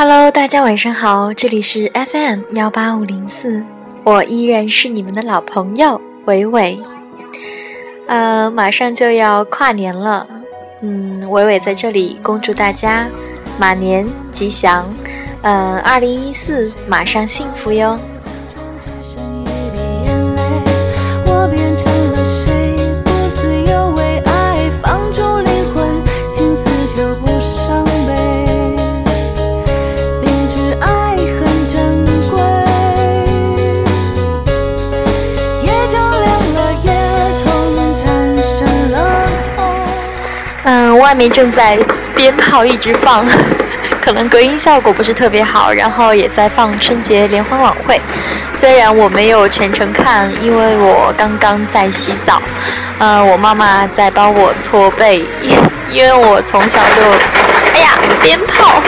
Hello，大家晚上好，这里是 FM 幺八五零四，我依然是你们的老朋友伟伟。呃，马上就要跨年了，嗯，伟伟在这里恭祝大家马年吉祥，嗯，二零一四马上幸福哟。正在鞭炮一直放，可能隔音效果不是特别好。然后也在放春节联欢晚会，虽然我没有全程看，因为我刚刚在洗澡。呃，我妈妈在帮我搓背，因为我从小就，哎呀，鞭炮。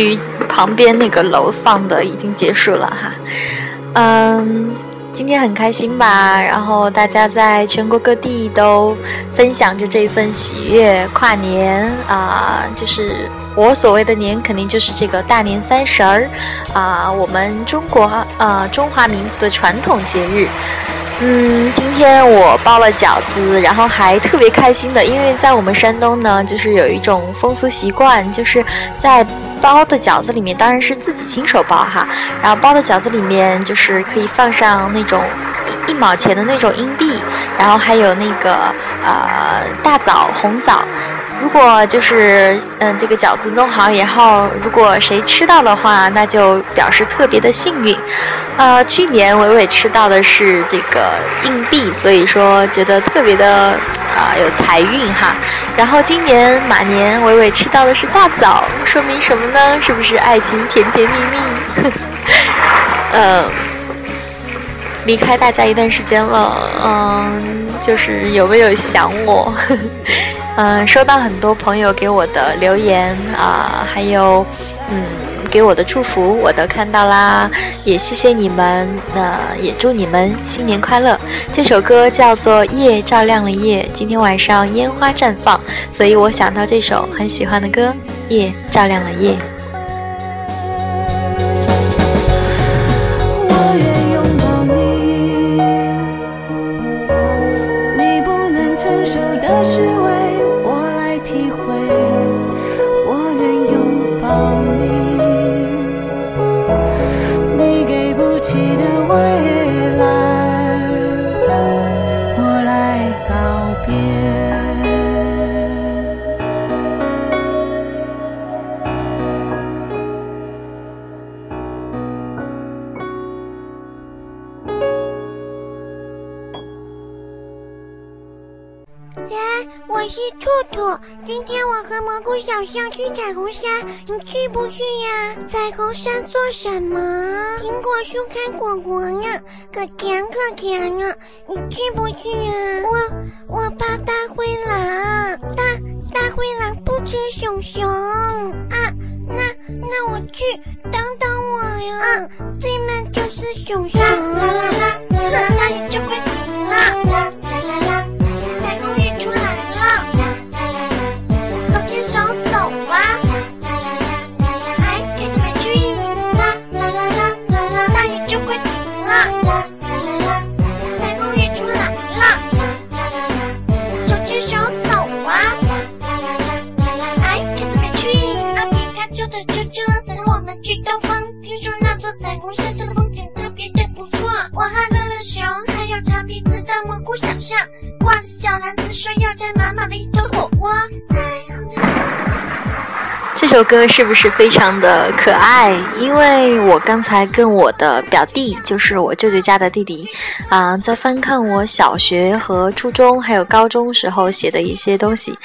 于，旁边那个楼放的已经结束了哈。嗯，今天很开心吧？然后大家在全国各地都分享着这份喜悦。跨年啊，就是我所谓的年，肯定就是这个大年三十儿啊，我们中国啊中华民族的传统节日。嗯，今天我包了饺子，然后还特别开心的，因为在我们山东呢，就是有一种风俗习惯，就是在。包的饺子里面当然是自己亲手包哈，然后包的饺子里面就是可以放上那种一一毛钱的那种硬币，然后还有那个呃大枣、红枣。如果就是嗯这个饺子弄好以后，如果谁吃到的话，那就表示特别的幸运。呃，去年伟伟吃到的是这个硬币，所以说觉得特别的啊有财运哈。然后今年马年伟伟吃到的是大枣，说明什么呢？是不是爱情甜甜蜜蜜？嗯，离开大家一段时间了，嗯，就是有没有想我？嗯，收到很多朋友给我的留言啊，还有嗯给我的祝福，我都看到啦，也谢谢你们，呃，也祝你们新年快乐。这首歌叫做《夜照亮了夜》，今天晚上烟花绽放，所以我想到这首很喜欢的歌《夜照亮了夜》。成熟的虚伪。我是兔兔，今天我和蘑菇小象去彩虹山，你去不去呀？彩虹山做什么？苹果树开果果呀，可甜可甜了，你去不去呀？我我怕大灰狼，大大灰狼不吃熊熊啊，那那我去，等等我呀，对面就是熊熊。啦听说那座彩虹山上的风景特别的不错，我看到了熊，还有长鼻子的蘑菇小象，挂着小蓝。这首歌是不是非常的可爱？因为我刚才跟我的表弟，就是我舅舅家的弟弟，啊，在翻看我小学和初中还有高中时候写的一些东西，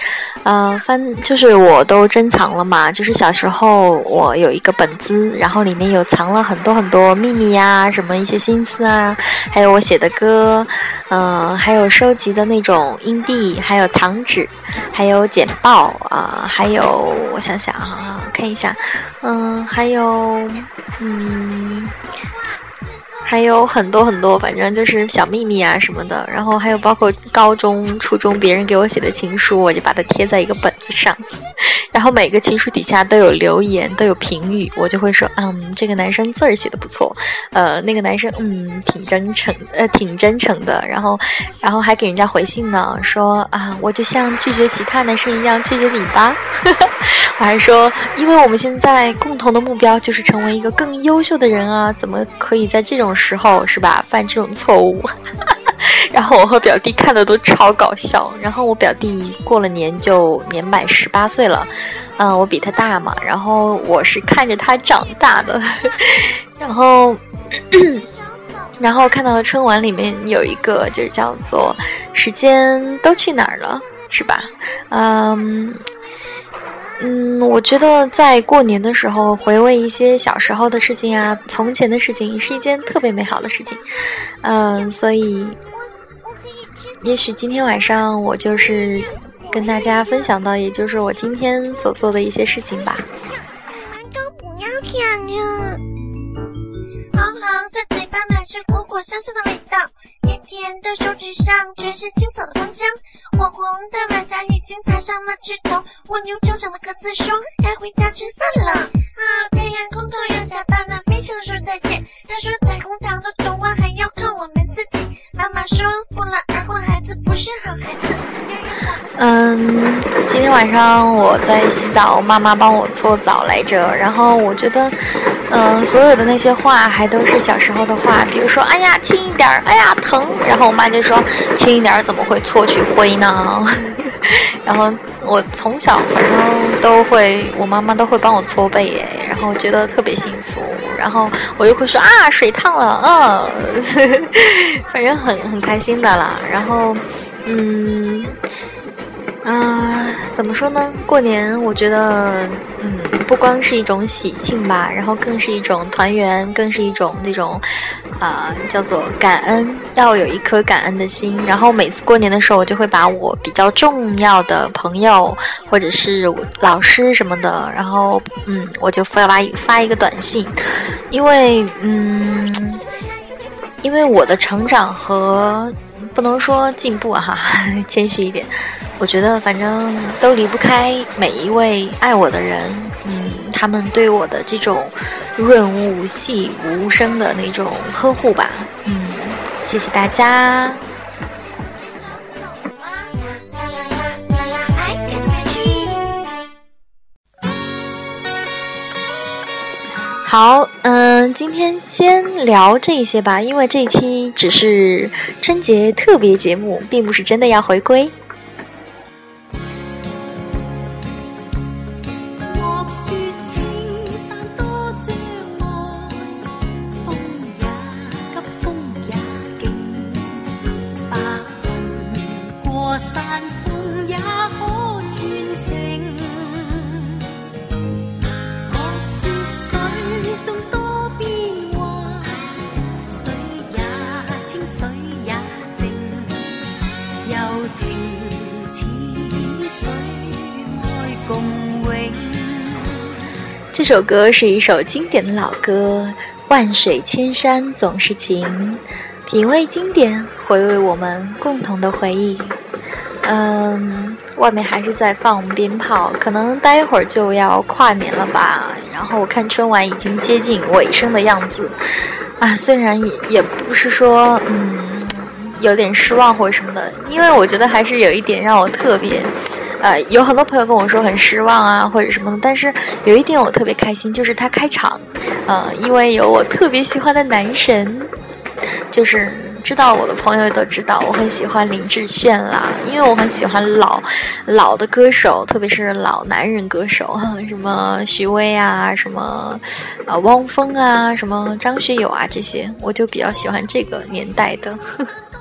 呃，翻就是我都珍藏了嘛。就是小时候我有一个本子，然后里面有藏了很多很多秘密呀，什么一些心思啊，还有我写的歌，嗯，还有收集的那种硬币，还有糖纸，还有简报啊，还有我想想。啊，看一下，嗯，还有，嗯。还有很多很多，反正就是小秘密啊什么的。然后还有包括高中、初中别人给我写的情书，我就把它贴在一个本子上。然后每个情书底下都有留言，都有评语，我就会说，嗯，这个男生字儿写的不错，呃，那个男生，嗯，挺真诚，呃，挺真诚的。然后，然后还给人家回信呢，说啊，我就像拒绝其他男生一样拒绝你吧。我 还说，因为我们现在共同的目标就是成为一个更优秀的人啊，怎么可以在这种。时候是吧？犯这种错误，然后我和表弟看的都超搞笑。然后我表弟过了年就年满十八岁了，嗯，我比他大嘛。然后我是看着他长大的，然后，然后看到春晚里面有一个就是叫做“时间都去哪儿了”，是吧？嗯。嗯，我觉得在过年的时候回味一些小时候的事情啊，从前的事情是一件特别美好的事情。嗯，所以，也许今天晚上我就是跟大家分享到，也就是我今天所做的一些事情吧。都不要讲呀！红红的嘴巴满是果果香香的味道，甜的手指上全是青草的芳香，火红的晚霞已经爬上了枝头。蜗牛就想了各自说该回家吃饭了。啊，太阳空洞要下班了，飞翔的说再见。他说彩虹糖的童话还要靠我们自己。妈妈说不劳而获孩子不是好孩子。嗯，今天晚上我在洗澡，妈妈帮我搓澡来着。然后我觉得，嗯，所有的那些话还都是小时候的话，比如说，哎呀，轻一点儿，哎呀，疼。然后我妈就说，轻一点儿怎么会搓取灰呢？然后我从小反正都会，我妈妈都会帮我搓背，哎，然后觉得特别幸福。然后我又会说啊，水烫了，嗯，反正很很开心的啦。然后，嗯。啊，怎么说呢？过年我觉得，嗯，不光是一种喜庆吧，然后更是一种团圆，更是一种那种，啊，叫做感恩，要有一颗感恩的心。然后每次过年的时候，我就会把我比较重要的朋友或者是老师什么的，然后，嗯，我就发发发一个短信，因为，嗯，因为我的成长和。不能说进步哈，谦虚一点。我觉得反正都离不开每一位爱我的人，嗯，他们对我的这种润物细无声的那种呵护吧，嗯，谢谢大家。好，今天先聊这些吧，因为这一期只是春节特别节目，并不是真的要回归。这首歌是一首经典的老歌，《万水千山总是情》，品味经典，回味我们共同的回忆。嗯，外面还是在放鞭炮，可能待会儿就要跨年了吧。然后我看春晚已经接近尾声的样子，啊，虽然也也不是说嗯有点失望或者什么的，因为我觉得还是有一点让我特别。呃，有很多朋友跟我说很失望啊，或者什么的，但是有一点我特别开心，就是他开场，呃，因为有我特别喜欢的男神，就是知道我的朋友都知道，我很喜欢林志炫啦，因为我很喜欢老老的歌手，特别是老男人歌手，什么许巍啊，什么啊汪峰啊，什么张学友啊这些，我就比较喜欢这个年代的。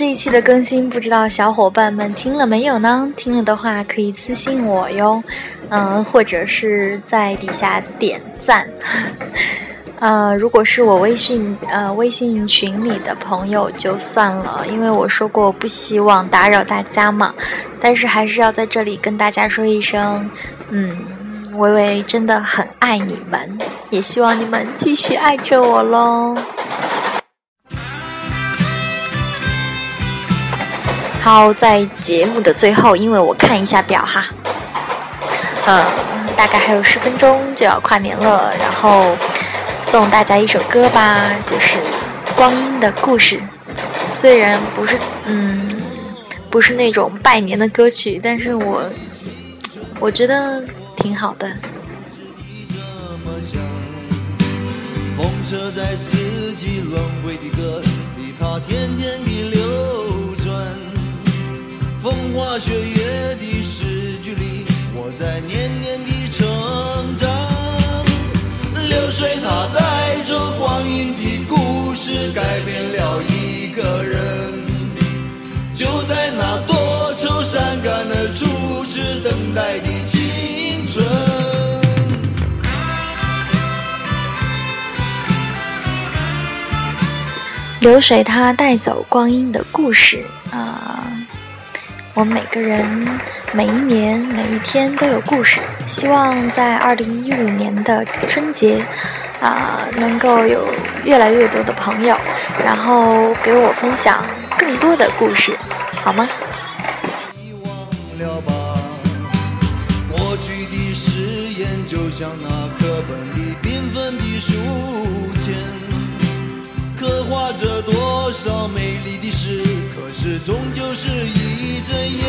这一期的更新，不知道小伙伴们听了没有呢？听了的话，可以私信我哟，嗯，或者是在底下点赞。呃，如果是我微信呃微信群里的朋友就算了，因为我说过不希望打扰大家嘛。但是还是要在这里跟大家说一声，嗯，微微真的很爱你们，也希望你们继续爱着我喽。好，在节目的最后，因为我看一下表哈，嗯，大概还有十分钟就要跨年了，然后送大家一首歌吧，就是《光阴的故事》。虽然不是，嗯，不是那种拜年的歌曲，但是我我觉得挺好的。风车在四季轮回的歌里，它天天地流。风花雪月的诗句里，我在年年的成长。流水它带着光阴的故事，改变了一个人。就在那多愁善感的初次等待的青春。流水它带走光阴的故事啊。我们每个人每一年每一天都有故事，希望在二零一五年的春节，啊，能够有越来越多的朋友，然后给我分享更多的故事，好吗？过去的誓言就像那课本里缤纷的书，画着多少美丽的诗。可是终究是一阵烟，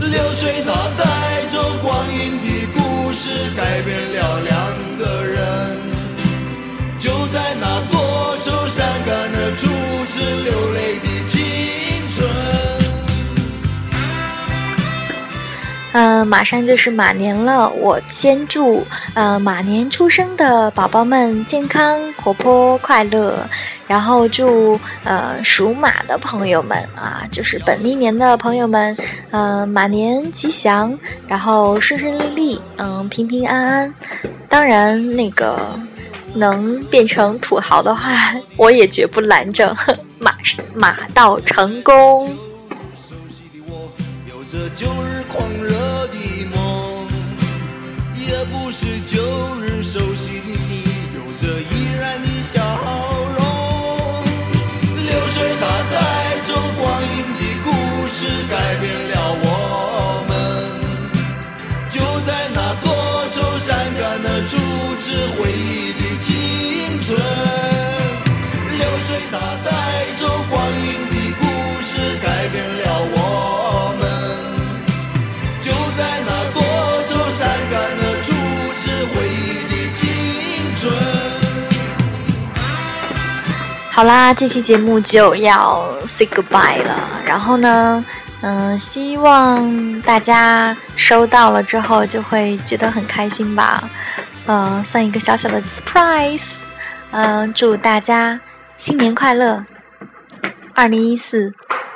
流水它带走光阴的故事，改变了两个人。就在那多愁善感的初次流泪的嗯，马上就是马年了，我先祝呃马年出生的宝宝们健康、活泼、快乐。然后祝呃属马的朋友们啊，就是本命年的朋友们，呃马年吉祥，然后顺顺利利，嗯平平安安。当然那个能变成土豪的话，我也绝不拦着，马马到成功。旧日狂热也不是旧日熟悉的你，有着依然的笑容。流水它带走光阴的故事改变了我们，就在那多愁善感的初次回忆的青春。流水它带走好啦，这期节目就要 say goodbye 了，然后呢？嗯，希望大家收到了之后就会觉得很开心吧。嗯，算一个小小的 surprise。嗯，祝大家新年快乐，二零一四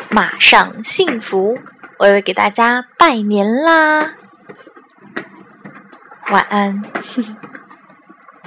马上幸福！我也给大家拜年啦！晚安。